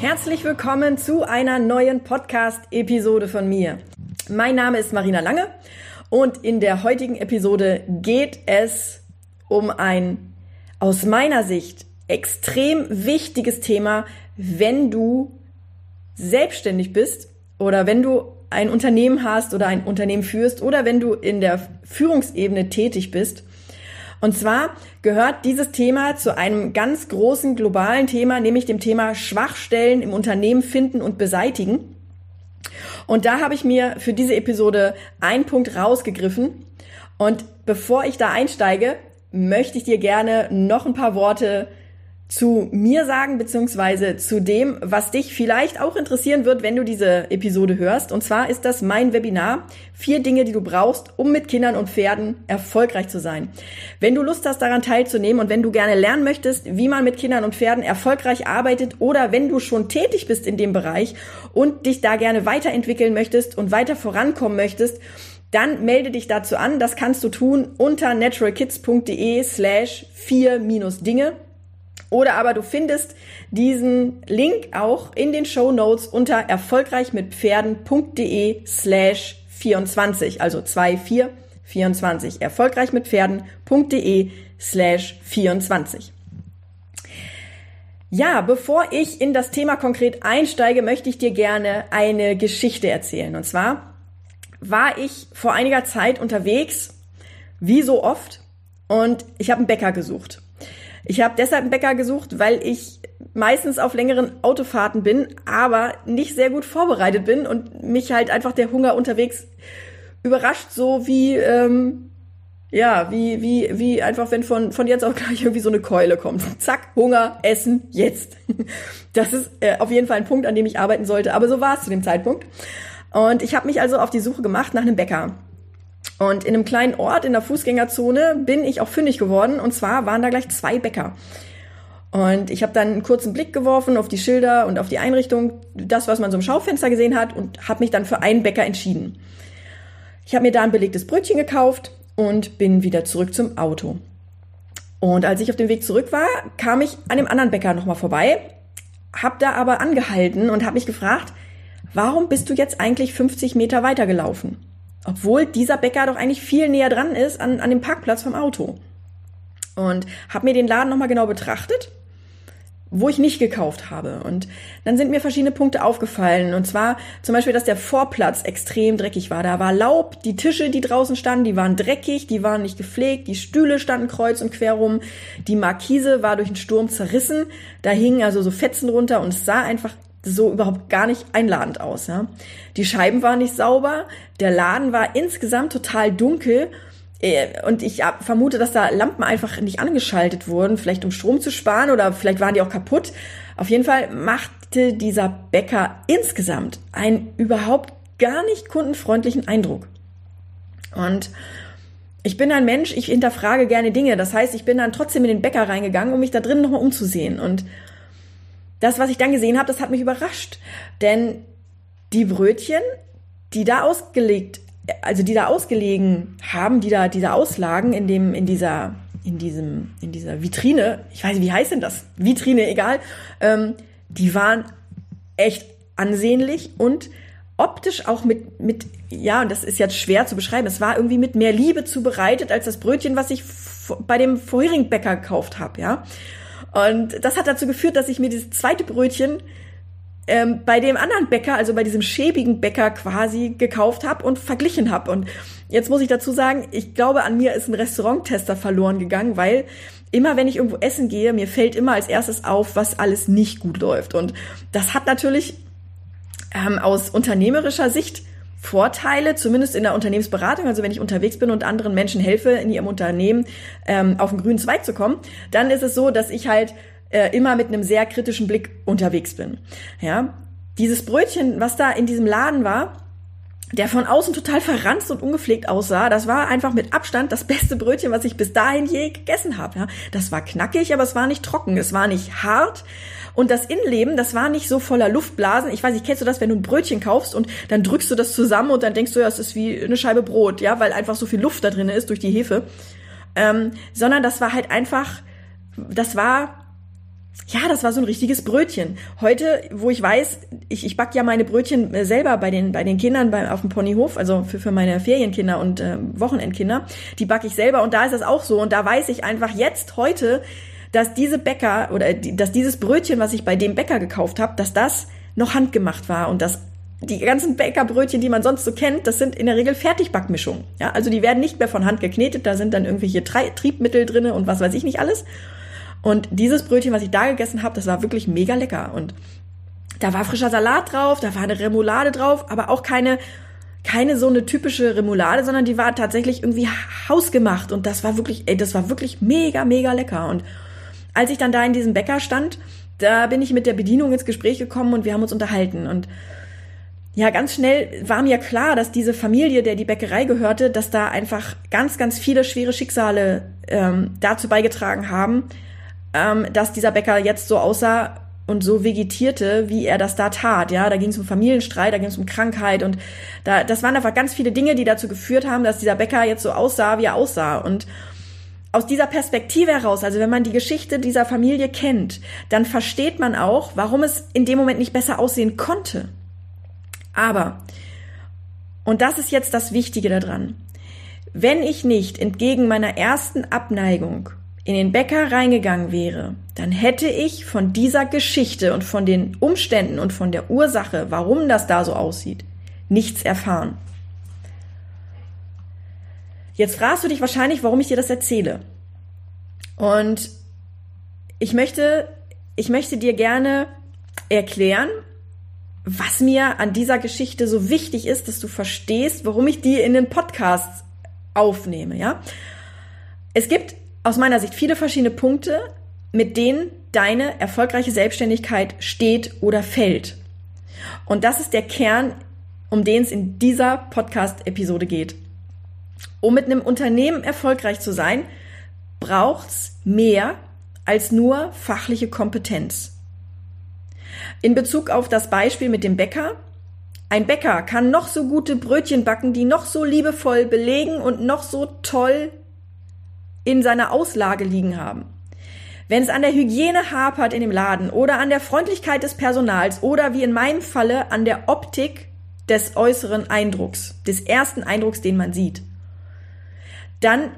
Herzlich willkommen zu einer neuen Podcast-Episode von mir. Mein Name ist Marina Lange und in der heutigen Episode geht es um ein aus meiner Sicht extrem wichtiges Thema, wenn du selbstständig bist oder wenn du ein Unternehmen hast oder ein Unternehmen führst oder wenn du in der Führungsebene tätig bist und zwar gehört dieses Thema zu einem ganz großen globalen Thema, nämlich dem Thema Schwachstellen im Unternehmen finden und beseitigen. Und da habe ich mir für diese Episode einen Punkt rausgegriffen. Und bevor ich da einsteige, möchte ich dir gerne noch ein paar Worte zu mir sagen, beziehungsweise zu dem, was dich vielleicht auch interessieren wird, wenn du diese Episode hörst. Und zwar ist das mein Webinar. Vier Dinge, die du brauchst, um mit Kindern und Pferden erfolgreich zu sein. Wenn du Lust hast, daran teilzunehmen und wenn du gerne lernen möchtest, wie man mit Kindern und Pferden erfolgreich arbeitet oder wenn du schon tätig bist in dem Bereich und dich da gerne weiterentwickeln möchtest und weiter vorankommen möchtest, dann melde dich dazu an. Das kannst du tun unter naturalkids.de slash vier minus Dinge. Oder aber du findest diesen Link auch in den Show Notes unter erfolgreichmitpferden.de slash 24, also 2424. Erfolgreichmitpferden.de slash 24. Ja, bevor ich in das Thema konkret einsteige, möchte ich dir gerne eine Geschichte erzählen. Und zwar war ich vor einiger Zeit unterwegs, wie so oft, und ich habe einen Bäcker gesucht. Ich habe deshalb einen Bäcker gesucht, weil ich meistens auf längeren Autofahrten bin, aber nicht sehr gut vorbereitet bin und mich halt einfach der Hunger unterwegs überrascht, so wie ähm, ja, wie wie wie einfach wenn von von jetzt auf gleich irgendwie so eine Keule kommt. Zack, Hunger, Essen jetzt. Das ist äh, auf jeden Fall ein Punkt, an dem ich arbeiten sollte, aber so war es zu dem Zeitpunkt. Und ich habe mich also auf die Suche gemacht nach einem Bäcker. Und in einem kleinen Ort in der Fußgängerzone bin ich auch fündig geworden. Und zwar waren da gleich zwei Bäcker. Und ich habe dann einen kurzen Blick geworfen auf die Schilder und auf die Einrichtung, das, was man so im Schaufenster gesehen hat, und habe mich dann für einen Bäcker entschieden. Ich habe mir da ein belegtes Brötchen gekauft und bin wieder zurück zum Auto. Und als ich auf dem Weg zurück war, kam ich an dem anderen Bäcker nochmal vorbei, hab da aber angehalten und habe mich gefragt, warum bist du jetzt eigentlich 50 Meter weitergelaufen? Obwohl dieser Bäcker doch eigentlich viel näher dran ist an, an dem Parkplatz vom Auto. Und habe mir den Laden nochmal genau betrachtet, wo ich nicht gekauft habe. Und dann sind mir verschiedene Punkte aufgefallen. Und zwar zum Beispiel, dass der Vorplatz extrem dreckig war. Da war Laub, die Tische, die draußen standen, die waren dreckig, die waren nicht gepflegt, die Stühle standen kreuz und quer rum, die Markise war durch den Sturm zerrissen, da hingen also so Fetzen runter und es sah einfach so überhaupt gar nicht einladend aus. Ja? Die Scheiben waren nicht sauber, der Laden war insgesamt total dunkel äh, und ich vermute, dass da Lampen einfach nicht angeschaltet wurden, vielleicht um Strom zu sparen oder vielleicht waren die auch kaputt. Auf jeden Fall machte dieser Bäcker insgesamt einen überhaupt gar nicht kundenfreundlichen Eindruck. Und ich bin ein Mensch, ich hinterfrage gerne Dinge. Das heißt, ich bin dann trotzdem in den Bäcker reingegangen, um mich da drin nochmal umzusehen. Und das, was ich dann gesehen habe, das hat mich überrascht. Denn die Brötchen, die da ausgelegt, also die da ausgelegen haben, die da, die da auslagen in dem, in dieser, in diesem, in dieser Vitrine, ich weiß nicht, wie heißt denn das? Vitrine, egal, ähm, die waren echt ansehnlich und optisch auch mit, mit, ja, und das ist jetzt schwer zu beschreiben, es war irgendwie mit mehr Liebe zubereitet als das Brötchen, was ich bei dem vorherigen Bäcker gekauft habe, ja. Und das hat dazu geführt, dass ich mir dieses zweite Brötchen ähm, bei dem anderen Bäcker, also bei diesem schäbigen Bäcker quasi gekauft habe und verglichen habe. Und jetzt muss ich dazu sagen, ich glaube, an mir ist ein Restauranttester verloren gegangen, weil immer wenn ich irgendwo essen gehe, mir fällt immer als erstes auf, was alles nicht gut läuft. Und das hat natürlich ähm, aus unternehmerischer Sicht Vorteile, zumindest in der Unternehmensberatung, also wenn ich unterwegs bin und anderen Menschen helfe, in ihrem Unternehmen ähm, auf den grünen Zweig zu kommen, dann ist es so, dass ich halt äh, immer mit einem sehr kritischen Blick unterwegs bin. Ja, dieses Brötchen, was da in diesem Laden war, der von außen total verranzt und ungepflegt aussah. Das war einfach mit Abstand das beste Brötchen, was ich bis dahin je gegessen habe. Ja, das war knackig, aber es war nicht trocken, es war nicht hart. Und das Innenleben, das war nicht so voller Luftblasen. Ich weiß nicht, kennst du das, wenn du ein Brötchen kaufst und dann drückst du das zusammen und dann denkst du, ja, es ist wie eine Scheibe Brot, ja, weil einfach so viel Luft da drin ist durch die Hefe. Ähm, sondern das war halt einfach, das war ja, das war so ein richtiges Brötchen. Heute, wo ich weiß, ich, ich back ja meine Brötchen äh, selber bei den, bei den Kindern bei, auf dem Ponyhof, also für, für meine Ferienkinder und äh, Wochenendkinder, die backe ich selber und da ist das auch so. Und da weiß ich einfach jetzt, heute, dass diese Bäcker oder die, dass dieses Brötchen, was ich bei dem Bäcker gekauft habe, dass das noch handgemacht war und dass die ganzen Bäckerbrötchen, die man sonst so kennt, das sind in der Regel Fertigbackmischungen. Ja, also die werden nicht mehr von Hand geknetet, da sind dann irgendwelche Triebmittel drinne und was weiß ich nicht alles. Und dieses Brötchen, was ich da gegessen habe, das war wirklich mega lecker. Und da war frischer Salat drauf, da war eine Remoulade drauf, aber auch keine, keine so eine typische Remoulade, sondern die war tatsächlich irgendwie hausgemacht. Und das war wirklich, ey, das war wirklich mega, mega lecker. Und als ich dann da in diesem Bäcker stand, da bin ich mit der Bedienung ins Gespräch gekommen und wir haben uns unterhalten. Und ja, ganz schnell war mir klar, dass diese Familie, der die Bäckerei gehörte, dass da einfach ganz, ganz viele schwere Schicksale ähm, dazu beigetragen haben, ähm, dass dieser Bäcker jetzt so aussah und so vegetierte, wie er das da tat. Ja, da ging es um Familienstreit, da ging es um Krankheit und da, das waren einfach ganz viele Dinge, die dazu geführt haben, dass dieser Bäcker jetzt so aussah, wie er aussah. Und aus dieser Perspektive heraus, also wenn man die Geschichte dieser Familie kennt, dann versteht man auch, warum es in dem Moment nicht besser aussehen konnte. Aber, und das ist jetzt das Wichtige daran, wenn ich nicht entgegen meiner ersten Abneigung in den Bäcker reingegangen wäre, dann hätte ich von dieser Geschichte und von den Umständen und von der Ursache, warum das da so aussieht, nichts erfahren. Jetzt fragst du dich wahrscheinlich, warum ich dir das erzähle. Und ich möchte, ich möchte dir gerne erklären, was mir an dieser Geschichte so wichtig ist, dass du verstehst, warum ich die in den Podcast aufnehme, ja? Es gibt aus meiner Sicht viele verschiedene Punkte, mit denen deine erfolgreiche Selbstständigkeit steht oder fällt. Und das ist der Kern, um den es in dieser Podcast-Episode geht. Um mit einem Unternehmen erfolgreich zu sein, braucht's mehr als nur fachliche Kompetenz. In Bezug auf das Beispiel mit dem Bäcker. Ein Bäcker kann noch so gute Brötchen backen, die noch so liebevoll belegen und noch so toll in seiner Auslage liegen haben. Wenn es an der Hygiene hapert in dem Laden oder an der Freundlichkeit des Personals oder wie in meinem Falle an der Optik des äußeren Eindrucks, des ersten Eindrucks, den man sieht, dann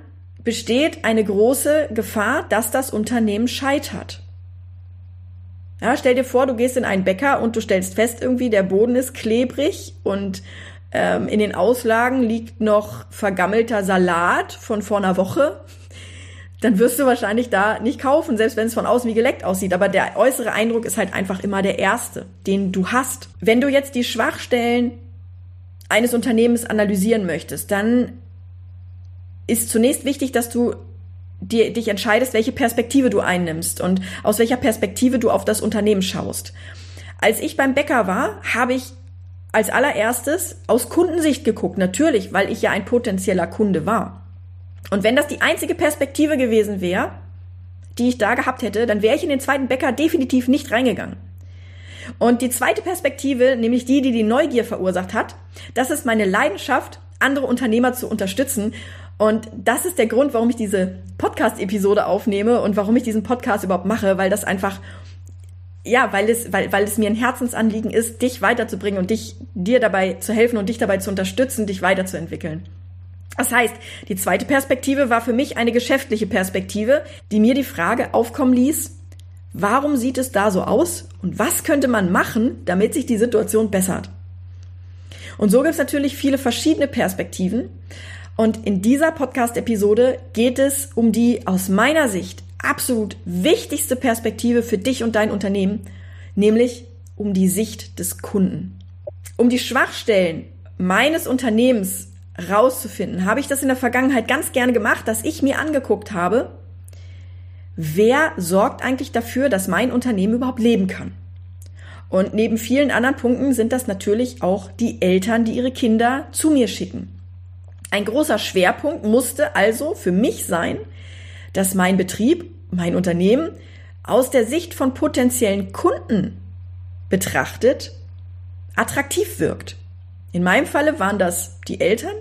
besteht eine große Gefahr, dass das Unternehmen scheitert. Ja, stell dir vor, du gehst in einen Bäcker und du stellst fest, irgendwie der Boden ist klebrig und ähm, in den Auslagen liegt noch vergammelter Salat von vor einer Woche dann wirst du wahrscheinlich da nicht kaufen, selbst wenn es von außen wie geleckt aussieht. Aber der äußere Eindruck ist halt einfach immer der erste, den du hast. Wenn du jetzt die Schwachstellen eines Unternehmens analysieren möchtest, dann ist zunächst wichtig, dass du dir, dich entscheidest, welche Perspektive du einnimmst und aus welcher Perspektive du auf das Unternehmen schaust. Als ich beim Bäcker war, habe ich als allererstes aus Kundensicht geguckt, natürlich, weil ich ja ein potenzieller Kunde war. Und wenn das die einzige Perspektive gewesen wäre, die ich da gehabt hätte, dann wäre ich in den zweiten Bäcker definitiv nicht reingegangen. Und die zweite Perspektive, nämlich die, die die Neugier verursacht hat, das ist meine Leidenschaft, andere Unternehmer zu unterstützen. Und das ist der Grund, warum ich diese Podcast-Episode aufnehme und warum ich diesen Podcast überhaupt mache, weil das einfach, ja, weil es, weil, weil es mir ein Herzensanliegen ist, dich weiterzubringen und dich, dir dabei zu helfen und dich dabei zu unterstützen, dich weiterzuentwickeln. Das heißt, die zweite Perspektive war für mich eine geschäftliche Perspektive, die mir die Frage aufkommen ließ, warum sieht es da so aus und was könnte man machen, damit sich die Situation bessert? Und so gibt es natürlich viele verschiedene Perspektiven. Und in dieser Podcast-Episode geht es um die aus meiner Sicht absolut wichtigste Perspektive für dich und dein Unternehmen, nämlich um die Sicht des Kunden. Um die Schwachstellen meines Unternehmens rauszufinden, habe ich das in der Vergangenheit ganz gerne gemacht, dass ich mir angeguckt habe, wer sorgt eigentlich dafür, dass mein Unternehmen überhaupt leben kann. Und neben vielen anderen Punkten sind das natürlich auch die Eltern, die ihre Kinder zu mir schicken. Ein großer Schwerpunkt musste also für mich sein, dass mein Betrieb, mein Unternehmen aus der Sicht von potenziellen Kunden betrachtet attraktiv wirkt. In meinem Falle waren das die Eltern,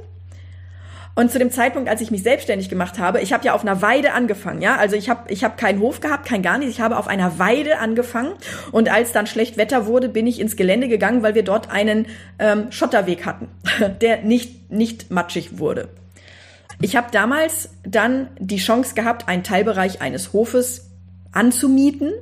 und zu dem Zeitpunkt, als ich mich selbstständig gemacht habe, ich habe ja auf einer Weide angefangen, ja, also ich habe ich hab keinen Hof gehabt, kein gar nichts, ich habe auf einer Weide angefangen und als dann schlecht Wetter wurde, bin ich ins Gelände gegangen, weil wir dort einen ähm, Schotterweg hatten, der nicht nicht matschig wurde. Ich habe damals dann die Chance gehabt, einen Teilbereich eines Hofes anzumieten.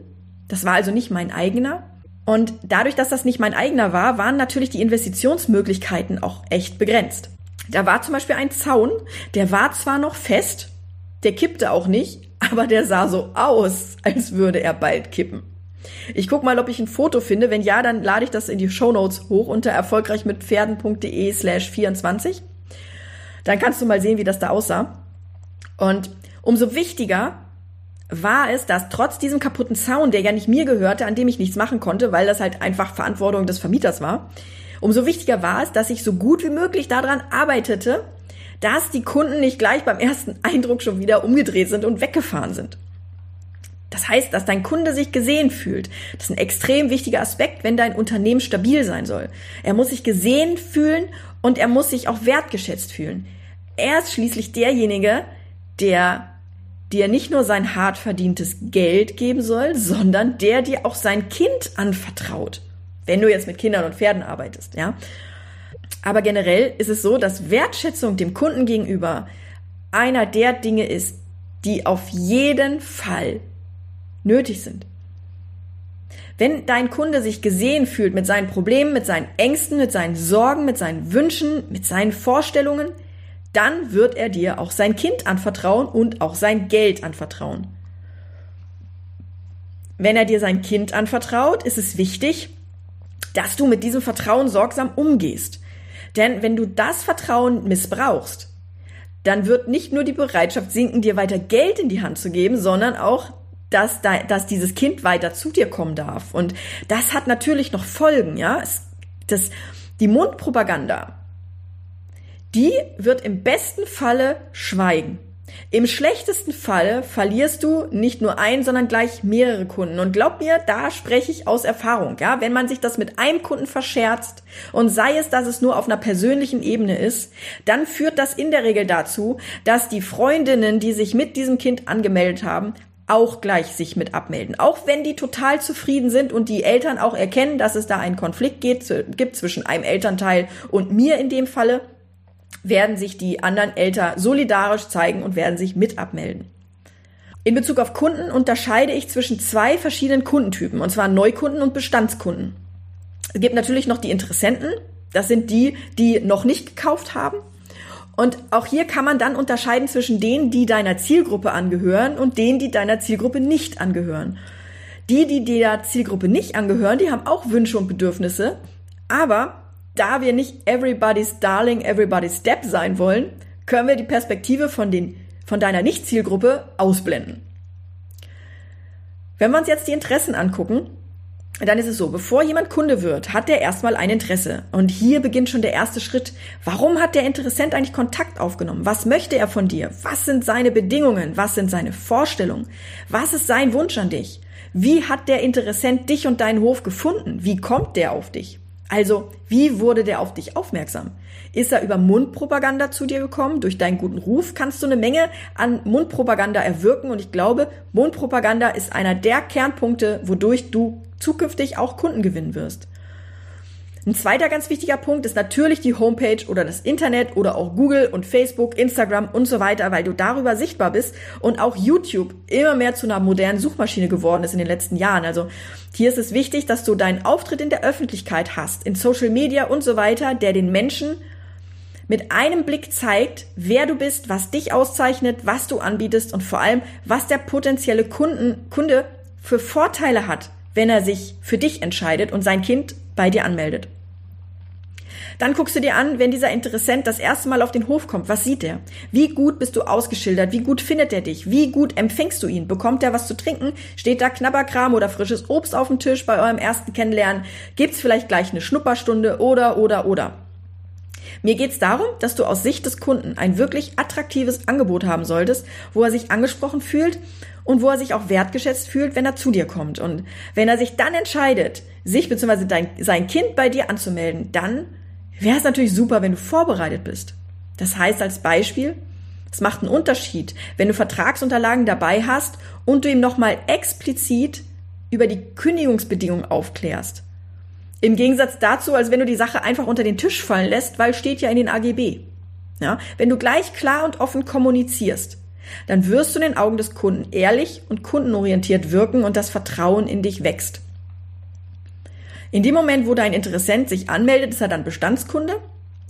Das war also nicht mein eigener. Und dadurch, dass das nicht mein eigener war, waren natürlich die Investitionsmöglichkeiten auch echt begrenzt. Da war zum Beispiel ein Zaun, der war zwar noch fest, der kippte auch nicht, aber der sah so aus, als würde er bald kippen. Ich guck mal, ob ich ein Foto finde. Wenn ja, dann lade ich das in die Show Notes hoch unter erfolgreichmitpferden.de slash 24. Dann kannst du mal sehen, wie das da aussah. Und umso wichtiger war es, dass trotz diesem kaputten Zaun, der ja nicht mir gehörte, an dem ich nichts machen konnte, weil das halt einfach Verantwortung des Vermieters war, Umso wichtiger war es, dass ich so gut wie möglich daran arbeitete, dass die Kunden nicht gleich beim ersten Eindruck schon wieder umgedreht sind und weggefahren sind. Das heißt, dass dein Kunde sich gesehen fühlt. Das ist ein extrem wichtiger Aspekt, wenn dein Unternehmen stabil sein soll. Er muss sich gesehen fühlen und er muss sich auch wertgeschätzt fühlen. Er ist schließlich derjenige, der dir nicht nur sein hart verdientes Geld geben soll, sondern der dir auch sein Kind anvertraut. Wenn du jetzt mit Kindern und Pferden arbeitest, ja. Aber generell ist es so, dass Wertschätzung dem Kunden gegenüber einer der Dinge ist, die auf jeden Fall nötig sind. Wenn dein Kunde sich gesehen fühlt mit seinen Problemen, mit seinen Ängsten, mit seinen Sorgen, mit seinen Wünschen, mit seinen Vorstellungen, dann wird er dir auch sein Kind anvertrauen und auch sein Geld anvertrauen. Wenn er dir sein Kind anvertraut, ist es wichtig, dass du mit diesem Vertrauen sorgsam umgehst. Denn wenn du das Vertrauen missbrauchst, dann wird nicht nur die Bereitschaft sinken, dir weiter Geld in die Hand zu geben, sondern auch, dass, da, dass dieses Kind weiter zu dir kommen darf. Und das hat natürlich noch Folgen, ja. Es, das, die Mundpropaganda, die wird im besten Falle schweigen. Im schlechtesten Fall verlierst du nicht nur ein, sondern gleich mehrere Kunden. Und glaub mir, da spreche ich aus Erfahrung. Ja, wenn man sich das mit einem Kunden verscherzt und sei es, dass es nur auf einer persönlichen Ebene ist, dann führt das in der Regel dazu, dass die Freundinnen, die sich mit diesem Kind angemeldet haben, auch gleich sich mit abmelden. Auch wenn die total zufrieden sind und die Eltern auch erkennen, dass es da einen Konflikt gibt zwischen einem Elternteil und mir in dem Falle, werden sich die anderen Eltern solidarisch zeigen und werden sich mit abmelden. In Bezug auf Kunden unterscheide ich zwischen zwei verschiedenen Kundentypen, und zwar Neukunden und Bestandskunden. Es gibt natürlich noch die Interessenten, das sind die, die noch nicht gekauft haben. Und auch hier kann man dann unterscheiden zwischen denen, die deiner Zielgruppe angehören und denen, die deiner Zielgruppe nicht angehören. Die, die der Zielgruppe nicht angehören, die haben auch Wünsche und Bedürfnisse, aber da wir nicht everybody's darling, everybody's step sein wollen, können wir die Perspektive von, den, von deiner Nicht-Zielgruppe ausblenden. Wenn wir uns jetzt die Interessen angucken, dann ist es so, bevor jemand Kunde wird, hat er erstmal ein Interesse. Und hier beginnt schon der erste Schritt. Warum hat der Interessent eigentlich Kontakt aufgenommen? Was möchte er von dir? Was sind seine Bedingungen? Was sind seine Vorstellungen? Was ist sein Wunsch an dich? Wie hat der Interessent dich und deinen Hof gefunden? Wie kommt der auf dich? Also, wie wurde der auf dich aufmerksam? Ist er über Mundpropaganda zu dir gekommen? Durch deinen guten Ruf kannst du eine Menge an Mundpropaganda erwirken und ich glaube, Mundpropaganda ist einer der Kernpunkte, wodurch du zukünftig auch Kunden gewinnen wirst. Ein zweiter ganz wichtiger Punkt ist natürlich die Homepage oder das Internet oder auch Google und Facebook, Instagram und so weiter, weil du darüber sichtbar bist und auch YouTube immer mehr zu einer modernen Suchmaschine geworden ist in den letzten Jahren. Also hier ist es wichtig, dass du deinen Auftritt in der Öffentlichkeit hast, in Social Media und so weiter, der den Menschen mit einem Blick zeigt, wer du bist, was dich auszeichnet, was du anbietest und vor allem, was der potenzielle Kunden, Kunde für Vorteile hat, wenn er sich für dich entscheidet und sein Kind bei dir anmeldet. Dann guckst du dir an, wenn dieser Interessent das erste Mal auf den Hof kommt, was sieht er? Wie gut bist du ausgeschildert? Wie gut findet er dich? Wie gut empfängst du ihn? Bekommt er was zu trinken? Steht da Knabberkram oder frisches Obst auf dem Tisch bei eurem ersten Kennenlernen? Gibt's vielleicht gleich eine Schnupperstunde oder, oder, oder? Mir geht es darum, dass du aus Sicht des Kunden ein wirklich attraktives Angebot haben solltest, wo er sich angesprochen fühlt und wo er sich auch wertgeschätzt fühlt, wenn er zu dir kommt. Und wenn er sich dann entscheidet, sich bzw. sein Kind bei dir anzumelden, dann wäre es natürlich super, wenn du vorbereitet bist. Das heißt als Beispiel, es macht einen Unterschied, wenn du Vertragsunterlagen dabei hast und du ihm nochmal explizit über die Kündigungsbedingungen aufklärst. Im Gegensatz dazu, als wenn du die Sache einfach unter den Tisch fallen lässt, weil steht ja in den AGB. Ja, wenn du gleich klar und offen kommunizierst, dann wirst du in den Augen des Kunden ehrlich und kundenorientiert wirken und das Vertrauen in dich wächst. In dem Moment, wo dein Interessent sich anmeldet, ist er dann Bestandskunde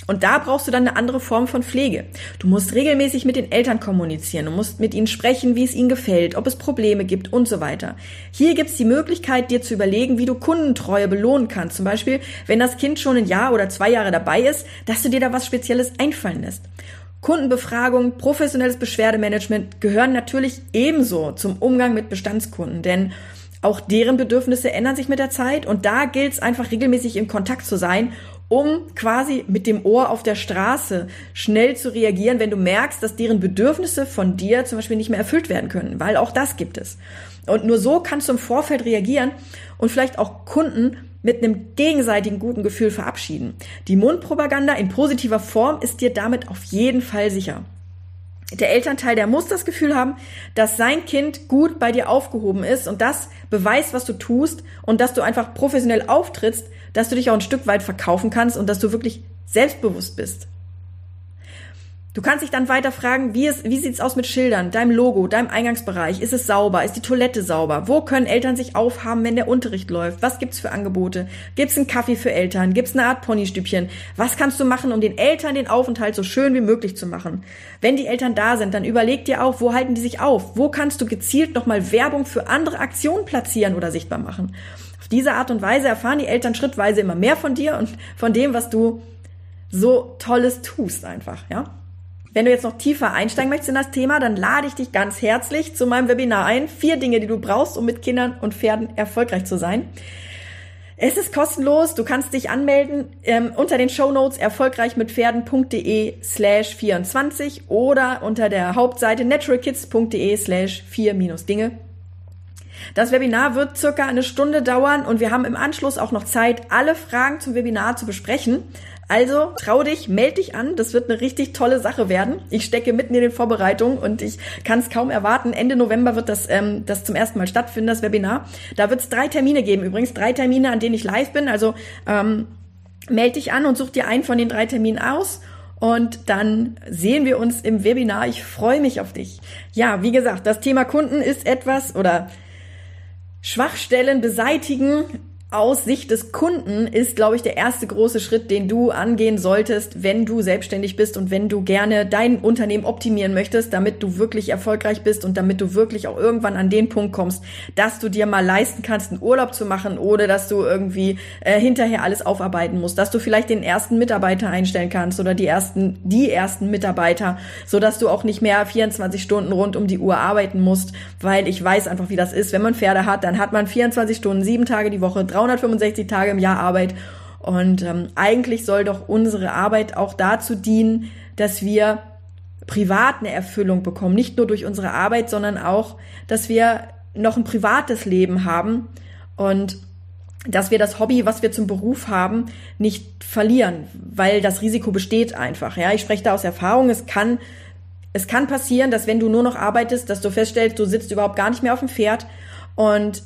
und da brauchst du dann eine andere Form von Pflege. Du musst regelmäßig mit den Eltern kommunizieren, du musst mit ihnen sprechen, wie es ihnen gefällt, ob es Probleme gibt und so weiter. Hier gibt es die Möglichkeit, dir zu überlegen, wie du Kundentreue belohnen kannst. Zum Beispiel, wenn das Kind schon ein Jahr oder zwei Jahre dabei ist, dass du dir da was Spezielles einfallen lässt. Kundenbefragung, professionelles Beschwerdemanagement gehören natürlich ebenso zum Umgang mit Bestandskunden, denn auch deren Bedürfnisse ändern sich mit der Zeit und da gilt es einfach regelmäßig im Kontakt zu sein um quasi mit dem Ohr auf der Straße schnell zu reagieren, wenn du merkst, dass deren Bedürfnisse von dir zum Beispiel nicht mehr erfüllt werden können, weil auch das gibt es. Und nur so kannst du im Vorfeld reagieren und vielleicht auch Kunden mit einem gegenseitigen guten Gefühl verabschieden. Die Mundpropaganda in positiver Form ist dir damit auf jeden Fall sicher. Der Elternteil, der muss das Gefühl haben, dass sein Kind gut bei dir aufgehoben ist und das beweist, was du tust und dass du einfach professionell auftrittst, dass du dich auch ein Stück weit verkaufen kannst und dass du wirklich selbstbewusst bist. Du kannst dich dann weiter fragen, wie, es, wie sieht's aus mit Schildern, deinem Logo, deinem Eingangsbereich? Ist es sauber? Ist die Toilette sauber? Wo können Eltern sich aufhaben, wenn der Unterricht läuft? Was gibt's für Angebote? Gibt's einen Kaffee für Eltern? Gibt's eine Art Ponystübchen? Was kannst du machen, um den Eltern den Aufenthalt so schön wie möglich zu machen? Wenn die Eltern da sind, dann überleg dir auch, wo halten die sich auf? Wo kannst du gezielt nochmal Werbung für andere Aktionen platzieren oder sichtbar machen? Auf diese Art und Weise erfahren die Eltern schrittweise immer mehr von dir und von dem, was du so Tolles tust einfach, ja? Wenn du jetzt noch tiefer einsteigen möchtest in das Thema, dann lade ich dich ganz herzlich zu meinem Webinar ein. Vier Dinge, die du brauchst, um mit Kindern und Pferden erfolgreich zu sein. Es ist kostenlos. Du kannst dich anmelden ähm, unter den Show Notes erfolgreichmitpferden.de slash 24 oder unter der Hauptseite naturalkids.de slash 4 minus Dinge. Das Webinar wird circa eine Stunde dauern und wir haben im Anschluss auch noch Zeit, alle Fragen zum Webinar zu besprechen. Also trau dich, meld dich an. Das wird eine richtig tolle Sache werden. Ich stecke mitten in den Vorbereitungen und ich kann es kaum erwarten. Ende November wird das, ähm, das zum ersten Mal stattfinden, das Webinar. Da wird es drei Termine geben. Übrigens drei Termine, an denen ich live bin. Also ähm, meld dich an und such dir einen von den drei Terminen aus. Und dann sehen wir uns im Webinar. Ich freue mich auf dich. Ja, wie gesagt, das Thema Kunden ist etwas oder Schwachstellen beseitigen aus Sicht des Kunden ist, glaube ich, der erste große Schritt, den du angehen solltest, wenn du selbstständig bist und wenn du gerne dein Unternehmen optimieren möchtest, damit du wirklich erfolgreich bist und damit du wirklich auch irgendwann an den Punkt kommst, dass du dir mal leisten kannst, einen Urlaub zu machen oder dass du irgendwie äh, hinterher alles aufarbeiten musst, dass du vielleicht den ersten Mitarbeiter einstellen kannst oder die ersten, die ersten Mitarbeiter, so dass du auch nicht mehr 24 Stunden rund um die Uhr arbeiten musst, weil ich weiß einfach, wie das ist. Wenn man Pferde hat, dann hat man 24 Stunden, sieben Tage die Woche, 365 Tage im Jahr Arbeit. Und ähm, eigentlich soll doch unsere Arbeit auch dazu dienen, dass wir privat eine Erfüllung bekommen. Nicht nur durch unsere Arbeit, sondern auch, dass wir noch ein privates Leben haben und dass wir das Hobby, was wir zum Beruf haben, nicht verlieren, weil das Risiko besteht einfach. Ja, ich spreche da aus Erfahrung. Es kann, es kann passieren, dass wenn du nur noch arbeitest, dass du feststellst, du sitzt überhaupt gar nicht mehr auf dem Pferd und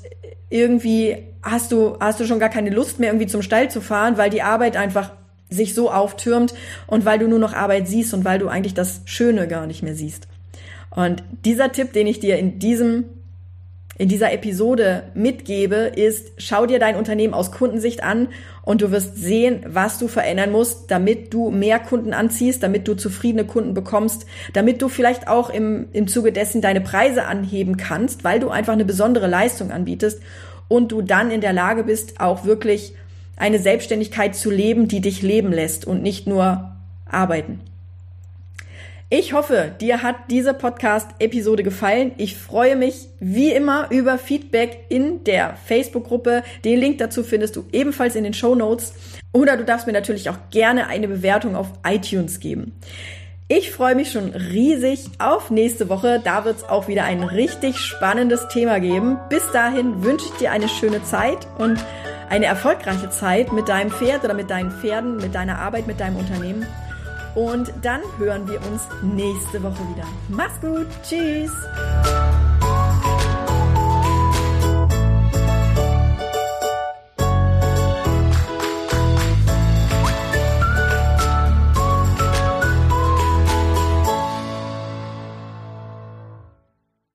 irgendwie hast du, hast du schon gar keine Lust mehr irgendwie zum Stall zu fahren, weil die Arbeit einfach sich so auftürmt und weil du nur noch Arbeit siehst und weil du eigentlich das Schöne gar nicht mehr siehst. Und dieser Tipp, den ich dir in diesem in dieser Episode mitgebe, ist, schau dir dein Unternehmen aus Kundensicht an und du wirst sehen, was du verändern musst, damit du mehr Kunden anziehst, damit du zufriedene Kunden bekommst, damit du vielleicht auch im, im Zuge dessen deine Preise anheben kannst, weil du einfach eine besondere Leistung anbietest und du dann in der Lage bist, auch wirklich eine Selbstständigkeit zu leben, die dich leben lässt und nicht nur arbeiten. Ich hoffe, dir hat diese Podcast-Episode gefallen. Ich freue mich wie immer über Feedback in der Facebook-Gruppe. Den Link dazu findest du ebenfalls in den Show Notes. Oder du darfst mir natürlich auch gerne eine Bewertung auf iTunes geben. Ich freue mich schon riesig auf nächste Woche. Da wird es auch wieder ein richtig spannendes Thema geben. Bis dahin wünsche ich dir eine schöne Zeit und eine erfolgreiche Zeit mit deinem Pferd oder mit deinen Pferden, mit deiner Arbeit, mit deinem Unternehmen. Und dann hören wir uns nächste Woche wieder. Mach's gut. Tschüss.